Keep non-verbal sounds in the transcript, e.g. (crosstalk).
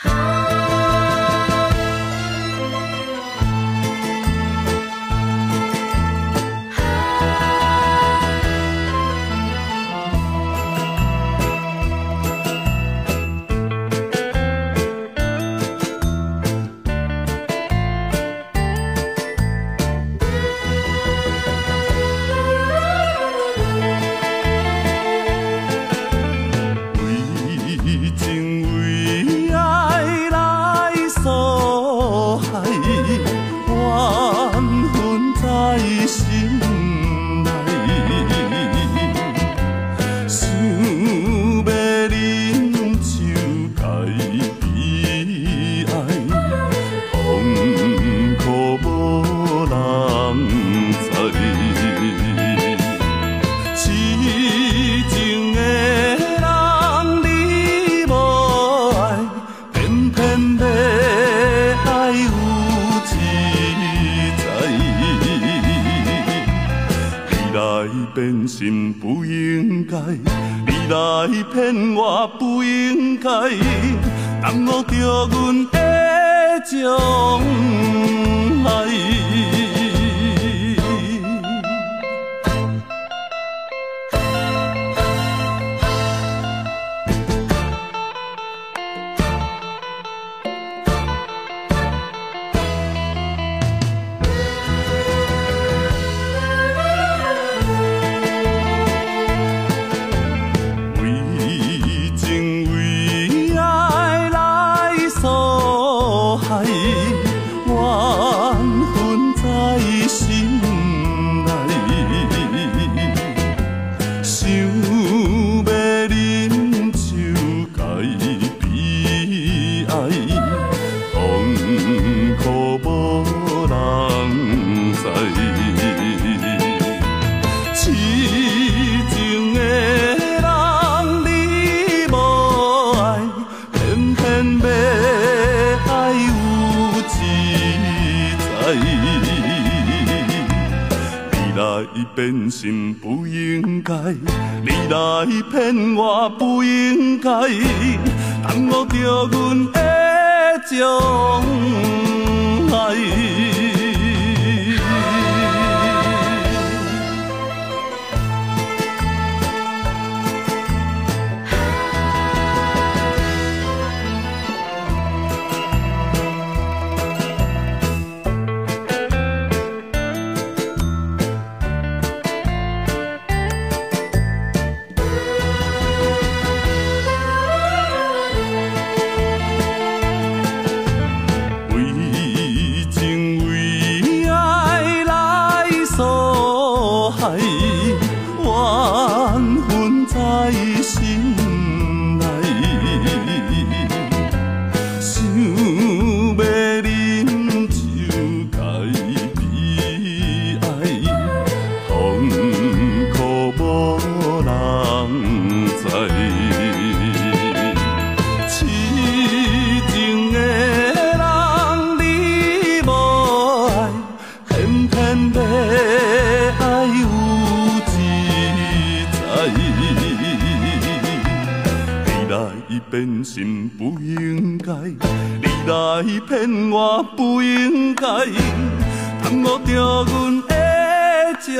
Hi. (laughs) 海。变心不应该，你来骗我不应该，耽误着阮的将来。痛苦无人知，痴情的人你无爱，偏偏要爱有知。你来变心不应该，你来骗我不应该。耽误着阮的情。真心不应该，你来骗我，不应该，耽误着阮的情。